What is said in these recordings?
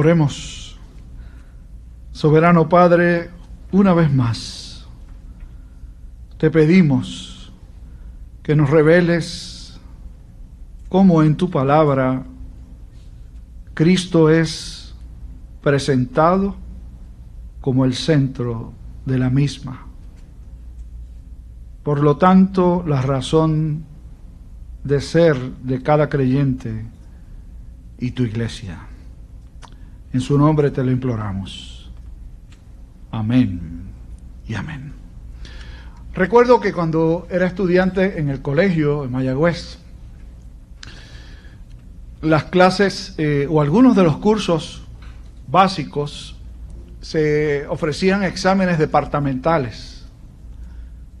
Oremos. Soberano Padre, una vez más, te pedimos que nos reveles cómo en tu palabra Cristo es presentado como el centro de la misma. Por lo tanto, la razón de ser de cada creyente y tu iglesia. En su nombre te lo imploramos. Amén y amén. Recuerdo que cuando era estudiante en el colegio en Mayagüez, las clases eh, o algunos de los cursos básicos se ofrecían exámenes departamentales.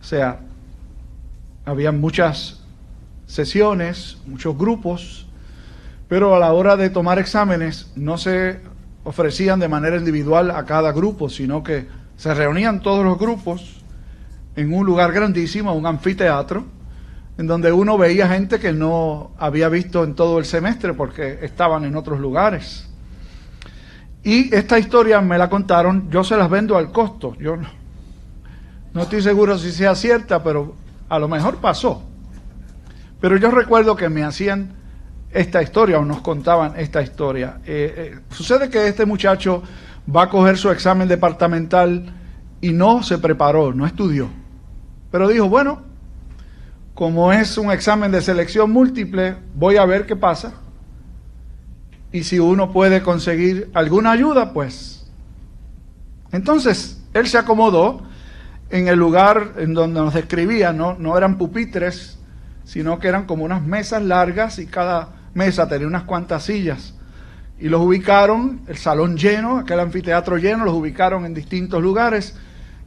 O sea, había muchas sesiones, muchos grupos, pero a la hora de tomar exámenes no se ofrecían de manera individual a cada grupo, sino que se reunían todos los grupos en un lugar grandísimo, un anfiteatro, en donde uno veía gente que no había visto en todo el semestre porque estaban en otros lugares. Y esta historia me la contaron, yo se las vendo al costo, yo no, no estoy seguro si sea cierta, pero a lo mejor pasó. Pero yo recuerdo que me hacían esta historia o nos contaban esta historia. Eh, eh, sucede que este muchacho va a coger su examen departamental y no se preparó, no estudió. Pero dijo, bueno, como es un examen de selección múltiple, voy a ver qué pasa. Y si uno puede conseguir alguna ayuda, pues. Entonces, él se acomodó en el lugar en donde nos describía, no, no eran pupitres, sino que eran como unas mesas largas y cada mesa tenía unas cuantas sillas. Y los ubicaron, el salón lleno, aquel anfiteatro lleno, los ubicaron en distintos lugares.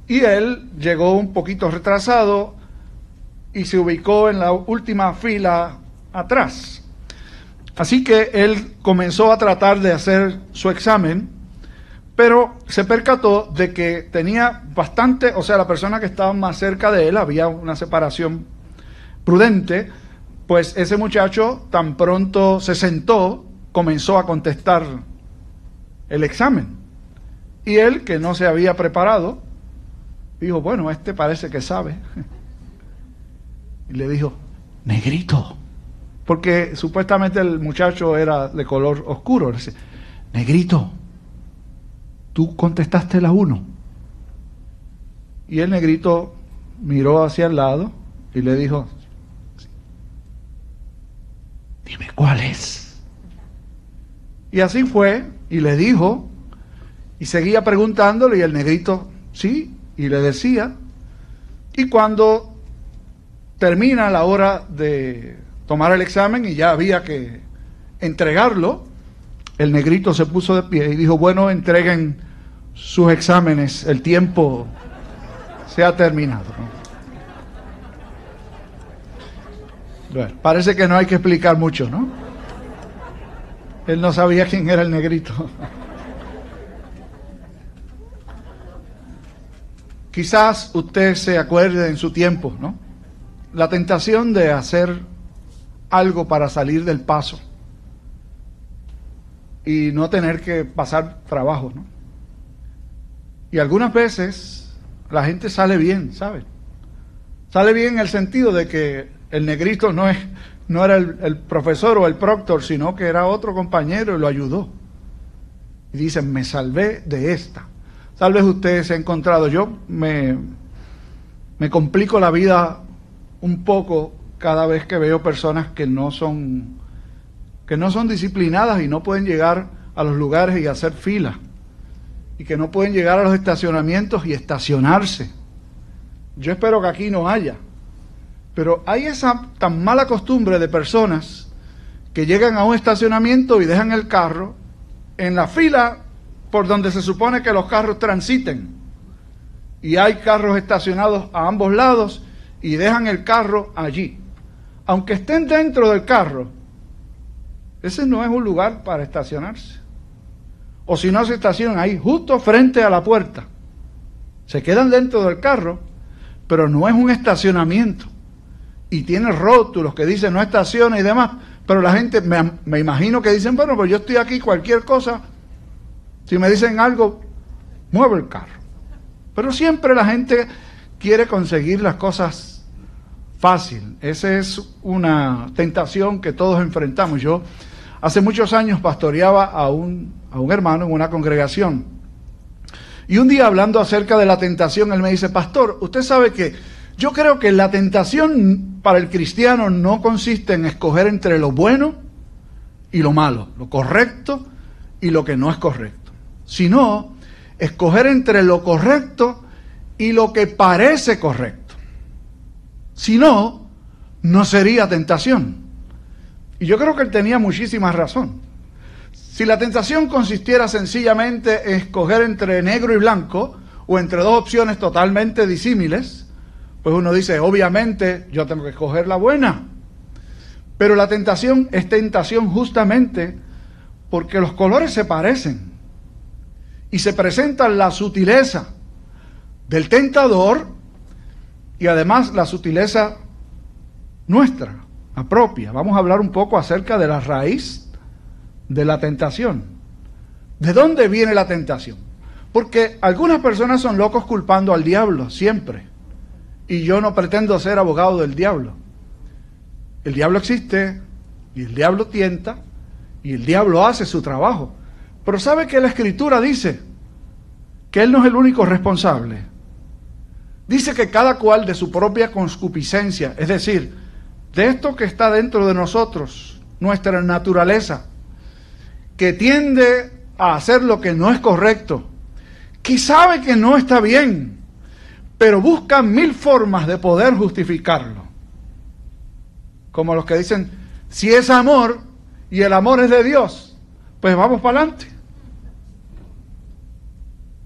Y él llegó un poquito retrasado y se ubicó en la última fila atrás. Así que él comenzó a tratar de hacer su examen, pero se percató de que tenía bastante, o sea, la persona que estaba más cerca de él, había una separación prudente, pues ese muchacho tan pronto se sentó, comenzó a contestar el examen. Y él, que no se había preparado, dijo, bueno, este parece que sabe. Y le dijo, negrito, porque supuestamente el muchacho era de color oscuro. Le negrito, tú contestaste la uno. Y el negrito miró hacia el lado y le dijo, dime cuál es. Y así fue, y le dijo, y seguía preguntándole, y el negrito, sí, y le decía. Y cuando termina la hora de tomar el examen y ya había que entregarlo, el negrito se puso de pie y dijo, bueno, entreguen sus exámenes, el tiempo se ha terminado. Parece que no hay que explicar mucho, ¿no? Él no sabía quién era el negrito. Quizás usted se acuerde en su tiempo, ¿no? La tentación de hacer algo para salir del paso y no tener que pasar trabajo, ¿no? Y algunas veces la gente sale bien, ¿saben? Sale bien en el sentido de que el negrito no, es, no era el, profesor o el proctor, sino que era otro compañero y lo ayudó. Y dicen, me salvé de esta. Tal vez usted se ha encontrado, yo me, me complico la vida un poco cada vez que veo personas que no son que no son disciplinadas y no pueden llegar a los lugares y hacer fila y que no pueden llegar a los estacionamientos y estacionarse. Yo espero que aquí no haya. Pero hay esa tan mala costumbre de personas que llegan a un estacionamiento y dejan el carro en la fila por donde se supone que los carros transiten. Y hay carros estacionados a ambos lados y dejan el carro allí aunque estén dentro del carro, ese no es un lugar para estacionarse. O si no se estacionan ahí, justo frente a la puerta. Se quedan dentro del carro, pero no es un estacionamiento. Y tiene rótulos que dicen no estaciona y demás. Pero la gente, me, me imagino que dicen, bueno, pues yo estoy aquí, cualquier cosa, Si me dicen algo, muevo el carro. Pero siempre la gente quiere conseguir las cosas fácil. Esa es una tentación que todos enfrentamos. Yo hace muchos años pastoreaba a un, a un hermano en una congregación. Y un día hablando acerca de la tentación, él me dice, pastor, usted sabe que yo creo que la tentación para el cristiano no consiste en escoger entre lo bueno y lo malo, lo correcto y lo que no es correcto, sino escoger entre lo correcto y lo que parece correcto. Si no, no sería tentación. Y yo creo que él tenía muchísima razón. Si la tentación consistiera sencillamente en escoger entre negro y blanco, o entre dos opciones totalmente disímiles, pues uno dice, obviamente yo tengo que escoger la buena. Pero la tentación es tentación justamente porque los colores se parecen y se presenta la sutileza del tentador y además la sutileza nuestra, la propia. Vamos a hablar un poco acerca de la raíz de la tentación. ¿De dónde viene la tentación? Porque algunas personas son locos culpando al diablo siempre. Y yo no pretendo ser abogado del diablo. El diablo existe y el diablo tienta y el diablo hace su trabajo. Pero ¿sabe que la escritura dice? Que él no es el único responsable. Dice que cada cual de su propia conscupiscencia, es decir, de esto que está dentro de nosotros, nuestra naturaleza, que tiende a hacer lo que no es correcto, que sabe que no está bien, pero busca mil formas de poder justificarlo. Como los que dicen, si es amor y el amor es de Dios, pues vamos para adelante.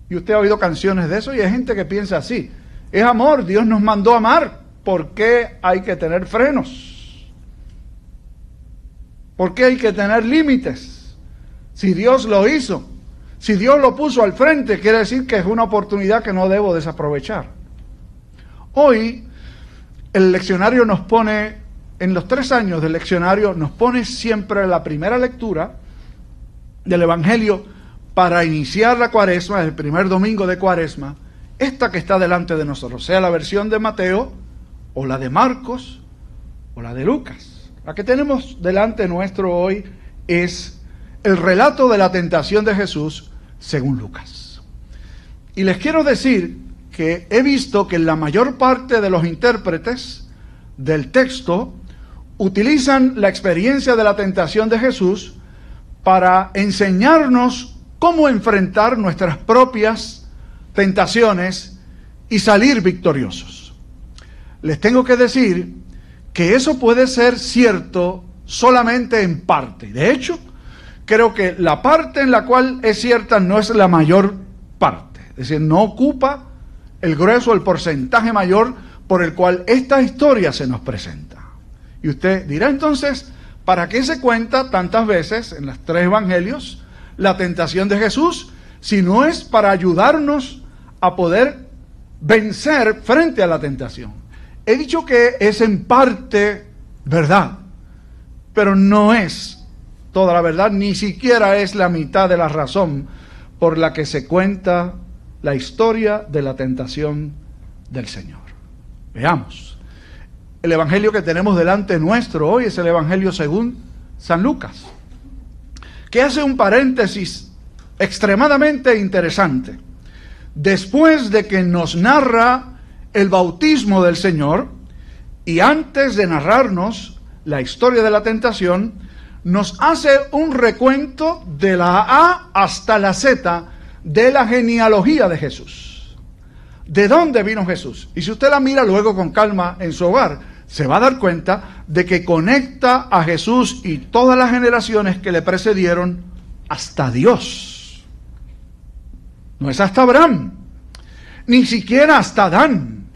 Y usted ha oído canciones de eso y hay gente que piensa así. Es amor, Dios nos mandó a amar. ¿Por qué hay que tener frenos? ¿Por qué hay que tener límites? Si Dios lo hizo, si Dios lo puso al frente, quiere decir que es una oportunidad que no debo desaprovechar. Hoy el leccionario nos pone, en los tres años del leccionario, nos pone siempre la primera lectura del Evangelio para iniciar la cuaresma, el primer domingo de cuaresma, esta que está delante de nosotros, sea la versión de Mateo o la de Marcos o la de Lucas. La que tenemos delante nuestro hoy es el relato de la tentación de Jesús según Lucas. Y les quiero decir que he visto que la mayor parte de los intérpretes del texto utilizan la experiencia de la tentación de Jesús para enseñarnos cómo enfrentar nuestras propias tentaciones y salir victoriosos. Les tengo que decir que eso puede ser cierto solamente en parte. De hecho, creo que la parte en la cual es cierta no es la mayor parte. Es decir, no ocupa el grueso, el porcentaje mayor por el cual esta historia se nos presenta. Y usted dirá entonces, ¿para qué se cuenta tantas veces en los tres evangelios la tentación de Jesús si no es para ayudarnos a poder vencer frente a la tentación? He dicho que es en parte verdad, pero no es toda la verdad, ni siquiera es la mitad de la razón por la que se cuenta la historia de la tentación del Señor. Veamos. El Evangelio que tenemos delante nuestro hoy es el Evangelio según San Lucas, que hace un paréntesis extremadamente interesante. Después de que nos narra el bautismo del Señor, y antes de narrarnos la historia de la tentación, nos hace un recuento de la A hasta la Z de la genealogía de Jesús. ¿De dónde vino Jesús? Y si usted la mira luego con calma en su hogar, se va a dar cuenta de que conecta a Jesús y todas las generaciones que le precedieron hasta Dios. No es hasta Abraham, ni siquiera hasta Adán,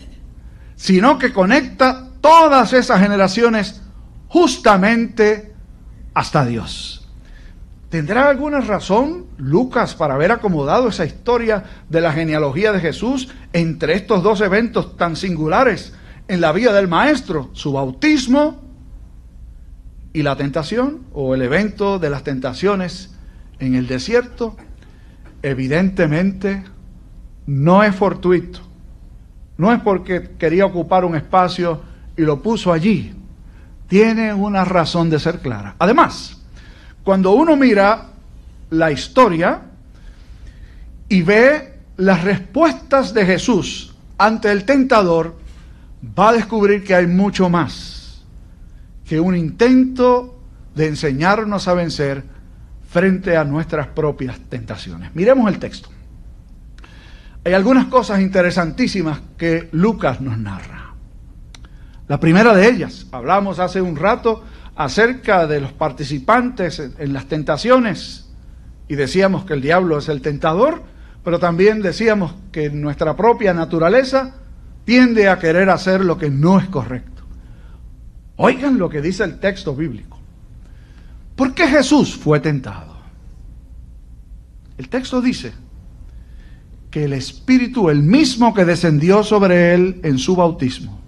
sino que conecta todas esas generaciones justamente hasta Dios. ¿Tendrá alguna razón Lucas para haber acomodado esa historia de la genealogía de Jesús entre estos dos eventos tan singulares en la vida del Maestro, su bautismo y la tentación, o el evento de las tentaciones en el desierto? evidentemente no es fortuito. No es porque quería ocupar un espacio y lo puso allí. Tiene una razón de ser clara. Además, cuando uno mira la historia y ve las respuestas de Jesús ante el tentador, va a descubrir que hay mucho más que un intento de enseñarnos a vencer frente a nuestras propias tentaciones. Miremos el texto. Hay algunas cosas interesantísimas que Lucas nos narra. La primera de ellas, hablamos hace un rato acerca de los participantes en las tentaciones y decíamos que el diablo es el tentador, pero también decíamos que nuestra propia naturaleza tiende a querer hacer lo que no es correcto. Oigan lo que dice el texto bíblico. ¿Por qué Jesús fue tentado? El texto dice que el Espíritu, el mismo que descendió sobre él en su bautismo,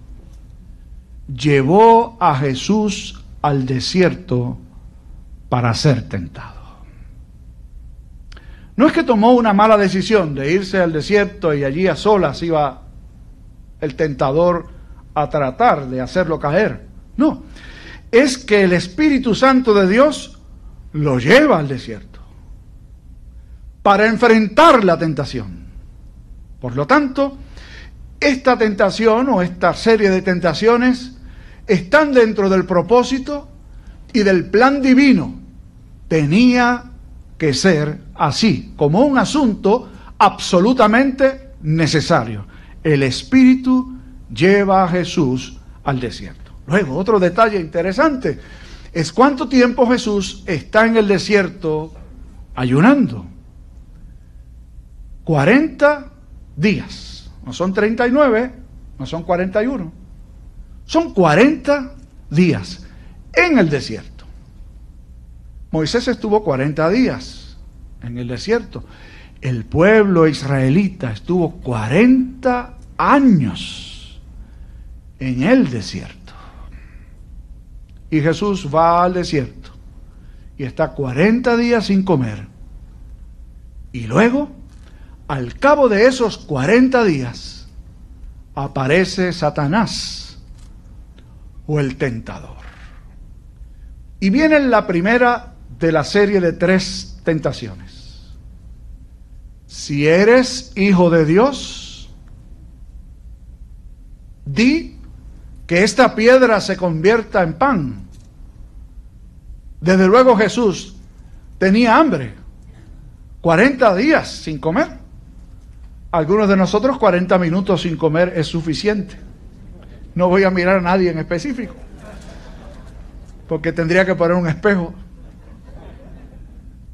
llevó a Jesús al desierto para ser tentado. No es que tomó una mala decisión de irse al desierto y allí a solas iba el tentador a tratar de hacerlo caer. No, es que el Espíritu Santo de Dios lo lleva al desierto para enfrentar la tentación. Por lo tanto, esta tentación o esta serie de tentaciones están dentro del propósito y del plan divino. Tenía que ser así, como un asunto absolutamente necesario. El Espíritu lleva a Jesús al desierto. Luego, otro detalle interesante es cuánto tiempo Jesús está en el desierto ayunando. 40 días. No son 39, no son 41. Son 40 días en el desierto. Moisés estuvo 40 días en el desierto. El pueblo israelita estuvo 40 años en el desierto. Y Jesús va al desierto y está 40 días sin comer. Y luego al cabo de esos 40 días, aparece Satanás o el tentador. Y viene la primera de la serie de tres tentaciones. Si eres hijo de Dios, di que esta piedra se convierta en pan. Desde luego Jesús tenía hambre, 40 días sin comer. Algunos de nosotros 40 minutos sin comer es suficiente. No voy a mirar a nadie en específico, porque tendría que poner un espejo.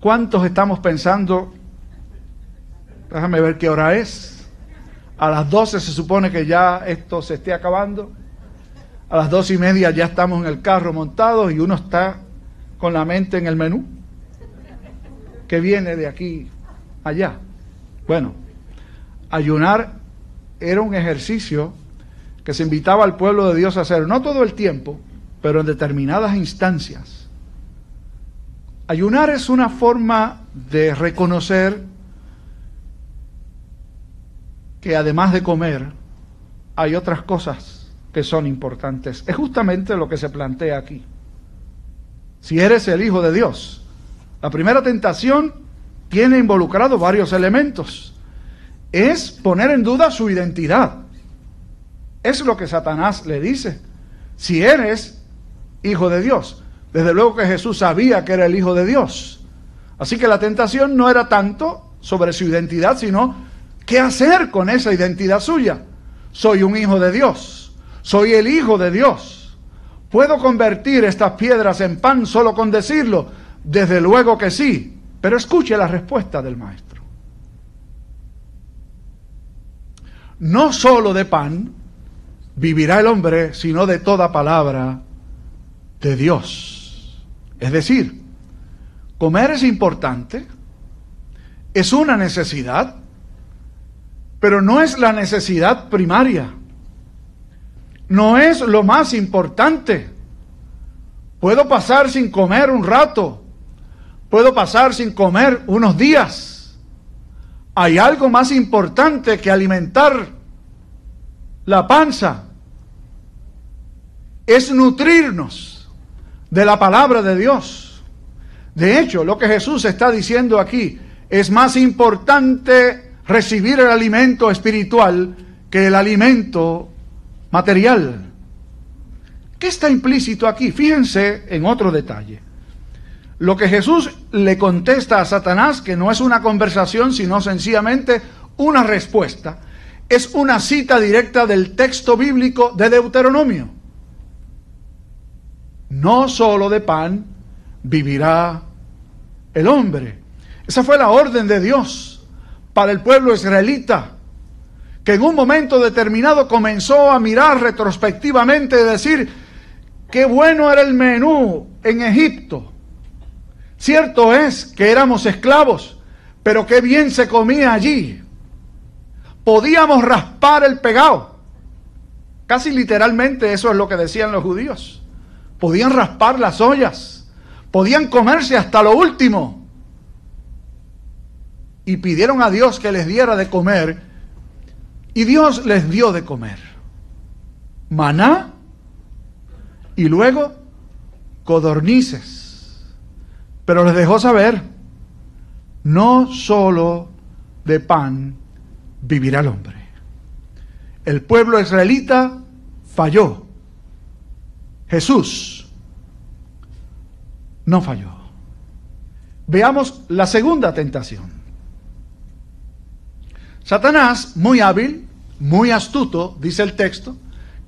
¿Cuántos estamos pensando? Déjame ver qué hora es. A las 12 se supone que ya esto se esté acabando. A las dos y media ya estamos en el carro montados y uno está con la mente en el menú que viene de aquí allá. Bueno, ayunar era un ejercicio que se invitaba al pueblo de Dios a hacer, no todo el tiempo, pero en determinadas instancias. Ayunar es una forma de reconocer que además de comer, hay otras cosas que son importantes. Es justamente lo que se plantea aquí. Si eres el Hijo de Dios, la primera tentación tiene involucrado varios elementos es poner en duda su identidad. Es lo que Satanás le dice. Si eres hijo de Dios, desde luego que Jesús sabía que era el hijo de Dios. Así que la tentación no era tanto sobre su identidad, sino qué hacer con esa identidad suya. Soy un hijo de Dios, soy el hijo de Dios. ¿Puedo convertir estas piedras en pan solo con decirlo? Desde luego que sí, pero escuche la respuesta del maestro. no solo de pan vivirá el hombre, sino de toda palabra de Dios. Es decir, comer es importante, es una necesidad, pero no es la necesidad primaria, no es lo más importante. Puedo pasar sin comer un rato, puedo pasar sin comer unos días, hay algo más importante que alimentar la panza. Es nutrirnos de la palabra de Dios. De hecho, lo que Jesús está diciendo aquí es más importante recibir el alimento espiritual que el alimento material. ¿Qué está implícito aquí? Fíjense en otro detalle. Lo que Jesús le contesta a Satanás, que no es una conversación, sino sencillamente una respuesta, es una cita directa del texto bíblico de Deuteronomio. No solo de pan vivirá el hombre. Esa fue la orden de Dios para el pueblo israelita, que en un momento determinado comenzó a mirar retrospectivamente y decir, qué bueno era el menú en Egipto Cierto es que éramos esclavos, pero qué bien se comía allí. Podíamos raspar el pegado. Casi literalmente eso es lo que decían los judíos. Podían raspar las ollas. Podían comerse hasta lo último. Y pidieron a Dios que les diera de comer. Y Dios les dio de comer. Maná y luego codornices pero les dejó saber, no solo de pan vivirá el hombre. El pueblo israelita falló. Jesús no falló. Veamos la segunda tentación. Satanás, muy hábil, muy astuto, dice el texto,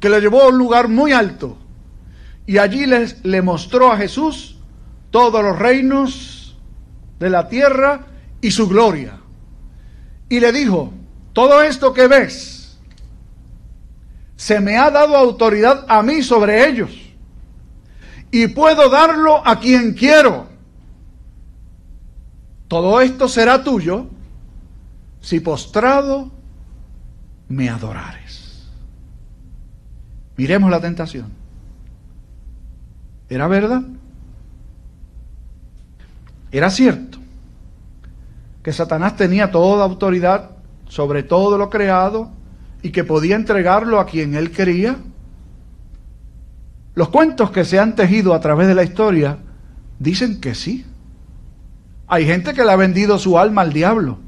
que le llevó a un lugar muy alto y allí les, le mostró a Jesús todos los reinos de la tierra y su gloria. Y le dijo, todo esto que ves, se me ha dado autoridad a mí sobre ellos. Y puedo darlo a quien quiero. Todo esto será tuyo si postrado me adorares. Miremos la tentación. ¿Era verdad? Era cierto que Satanás tenía toda autoridad sobre todo lo creado y que podía entregarlo a quien él quería. Los cuentos que se han tejido a través de la historia dicen que sí. Hay gente que le ha vendido su alma al diablo.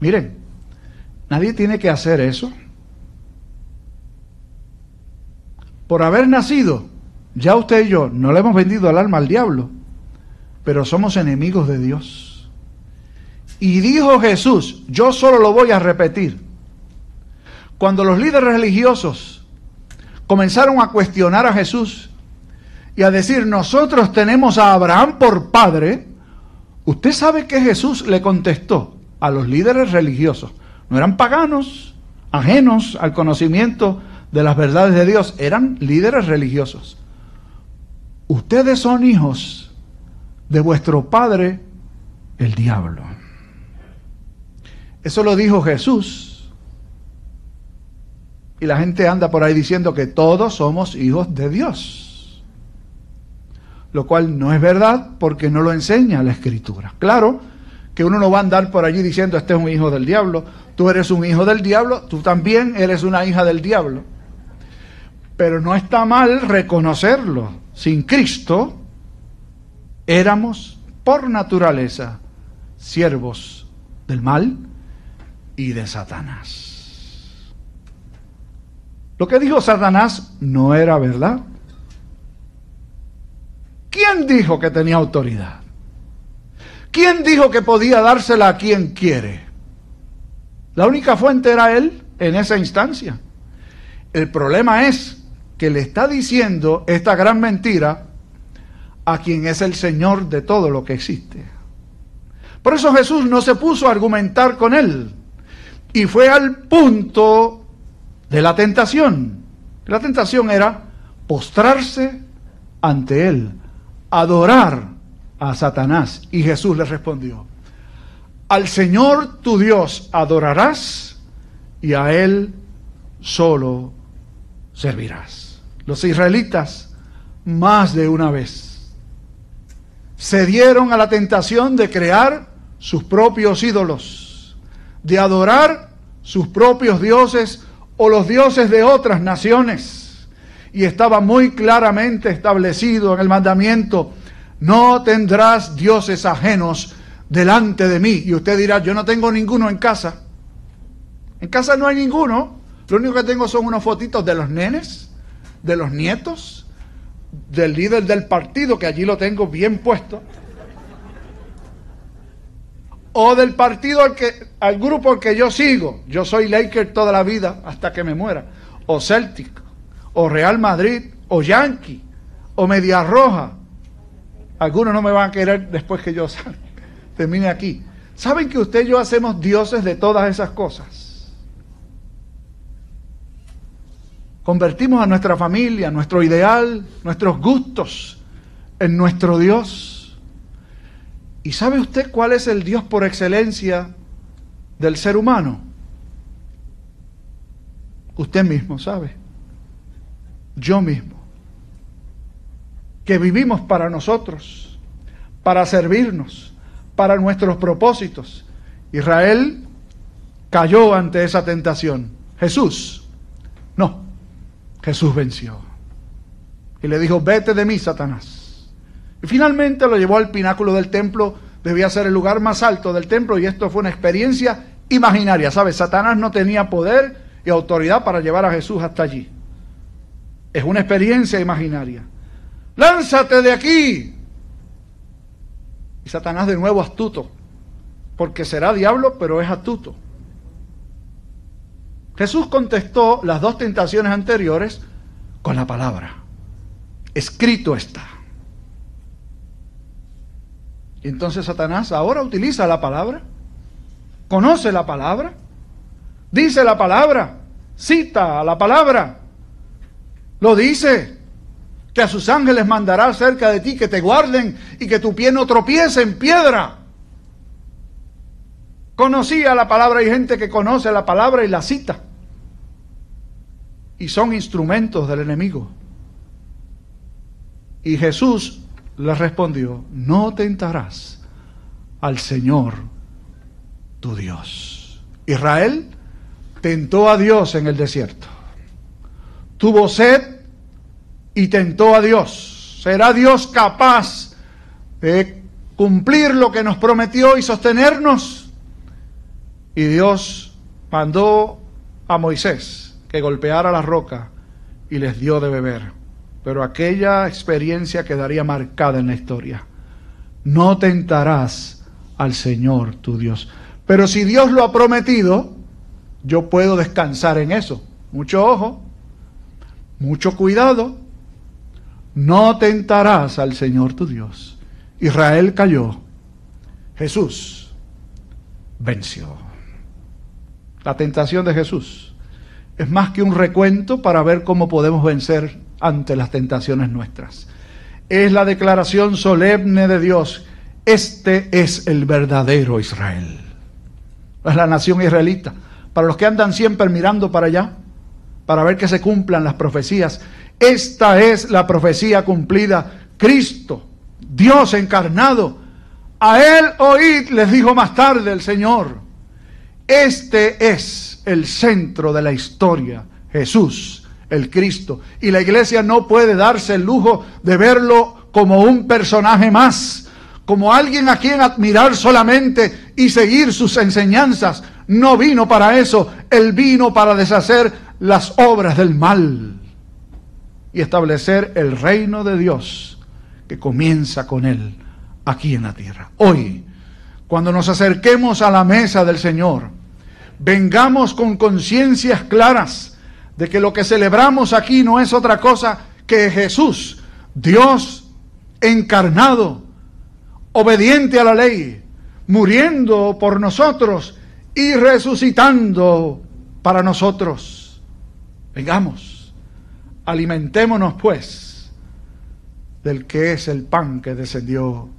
Miren, nadie tiene que hacer eso. Por haber nacido, ya usted y yo no le hemos vendido el alma al diablo pero somos enemigos de Dios. Y dijo Jesús, yo solo lo voy a repetir, cuando los líderes religiosos comenzaron a cuestionar a Jesús y a decir, nosotros tenemos a Abraham por padre, usted sabe que Jesús le contestó a los líderes religiosos, no eran paganos, ajenos al conocimiento de las verdades de Dios, eran líderes religiosos. Ustedes son hijos de vuestro padre el diablo. Eso lo dijo Jesús. Y la gente anda por ahí diciendo que todos somos hijos de Dios. Lo cual no es verdad porque no lo enseña la escritura. Claro que uno no va a andar por allí diciendo este es un hijo del diablo. Tú eres un hijo del diablo, tú también eres una hija del diablo. Pero no está mal reconocerlo. Sin Cristo éramos por naturaleza siervos del mal y de Satanás. Lo que dijo Satanás no era verdad. ¿Quién dijo que tenía autoridad? ¿Quién dijo que podía dársela a quien quiere? La única fuente era él en esa instancia. El problema es que le está diciendo esta gran mentira a quien es el Señor de todo lo que existe. Por eso Jesús no se puso a argumentar con él y fue al punto de la tentación. La tentación era postrarse ante él, adorar a Satanás. Y Jesús le respondió, al Señor tu Dios adorarás y a Él solo servirás. Los israelitas más de una vez se dieron a la tentación de crear sus propios ídolos. De adorar sus propios dioses o los dioses de otras naciones. Y estaba muy claramente establecido en el mandamiento, no tendrás dioses ajenos delante de mí. Y usted dirá, yo no tengo ninguno en casa. En casa no hay ninguno. Lo único que tengo son unos fotitos de los nenes, de los nietos, del líder del partido, que allí lo tengo bien puesto o del partido al, que, al grupo al que yo sigo. Yo soy Laker toda la vida hasta que me muera. O Celtic, o Real Madrid, o Yankee, o Media Roja. Algunos no me van a querer después que yo termine aquí. ¿Saben que usted y yo hacemos dioses de todas esas cosas? Convertimos a nuestra familia, nuestro ideal, nuestros gustos en nuestro Dios. ¿Y sabe usted cuál es el Dios por excelencia del ser humano? Usted mismo sabe. Yo mismo. Que vivimos para nosotros, para servirnos, para nuestros propósitos. Israel cayó ante esa tentación. Jesús, no, Jesús venció. Y le dijo, vete de mí, Satanás. Y finalmente lo llevó al pináculo del templo, debía ser el lugar más alto del templo y esto fue una experiencia imaginaria, ¿sabes? Satanás no tenía poder y autoridad para llevar a Jesús hasta allí. Es una experiencia imaginaria. Lánzate de aquí. Y Satanás de nuevo astuto, porque será diablo, pero es astuto. Jesús contestó las dos tentaciones anteriores con la palabra. Escrito está. Entonces Satanás ahora utiliza la palabra, conoce la palabra, dice la palabra, cita la palabra, lo dice, que a sus ángeles mandará cerca de ti que te guarden y que tu pie no tropiece en piedra. Conocía la palabra, hay gente que conoce la palabra y la cita. Y son instrumentos del enemigo. Y Jesús le respondió, no tentarás al Señor tu Dios. Israel tentó a Dios en el desierto. Tuvo sed y tentó a Dios. ¿Será Dios capaz de cumplir lo que nos prometió y sostenernos? Y Dios mandó a Moisés que golpeara la roca y les dio de beber pero aquella experiencia quedaría marcada en la historia. No tentarás al Señor tu Dios. Pero si Dios lo ha prometido, yo puedo descansar en eso. Mucho ojo, mucho cuidado. No tentarás al Señor tu Dios. Israel cayó. Jesús venció. La tentación de Jesús es más que un recuento para ver cómo podemos vencer ante las tentaciones nuestras. Es la declaración solemne de Dios. Este es el verdadero Israel. Es la nación israelita. Para los que andan siempre mirando para allá, para ver que se cumplan las profecías, esta es la profecía cumplida. Cristo, Dios encarnado. A él oíd, les dijo más tarde el Señor. Este es el centro de la historia, Jesús el Cristo. Y la iglesia no puede darse el lujo de verlo como un personaje más, como alguien a quien admirar solamente y seguir sus enseñanzas. No vino para eso, Él vino para deshacer las obras del mal y establecer el reino de Dios que comienza con Él aquí en la tierra. Hoy, cuando nos acerquemos a la mesa del Señor, vengamos con conciencias claras de que lo que celebramos aquí no es otra cosa que Jesús, Dios encarnado, obediente a la ley, muriendo por nosotros y resucitando para nosotros. Vengamos, alimentémonos pues del que es el pan que descendió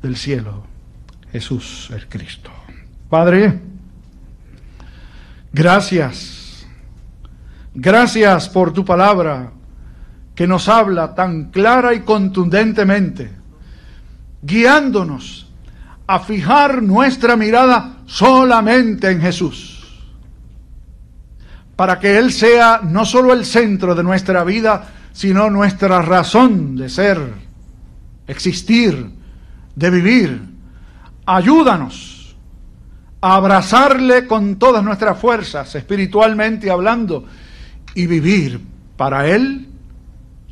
del cielo, Jesús el Cristo. Padre, gracias Gracias por tu palabra que nos habla tan clara y contundentemente, guiándonos a fijar nuestra mirada solamente en Jesús, para que Él sea no solo el centro de nuestra vida, sino nuestra razón de ser, existir, de vivir. Ayúdanos a abrazarle con todas nuestras fuerzas, espiritualmente hablando, y vivir para Él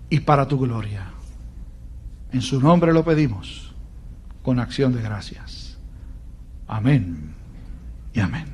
y para tu gloria. En su nombre lo pedimos con acción de gracias. Amén y amén.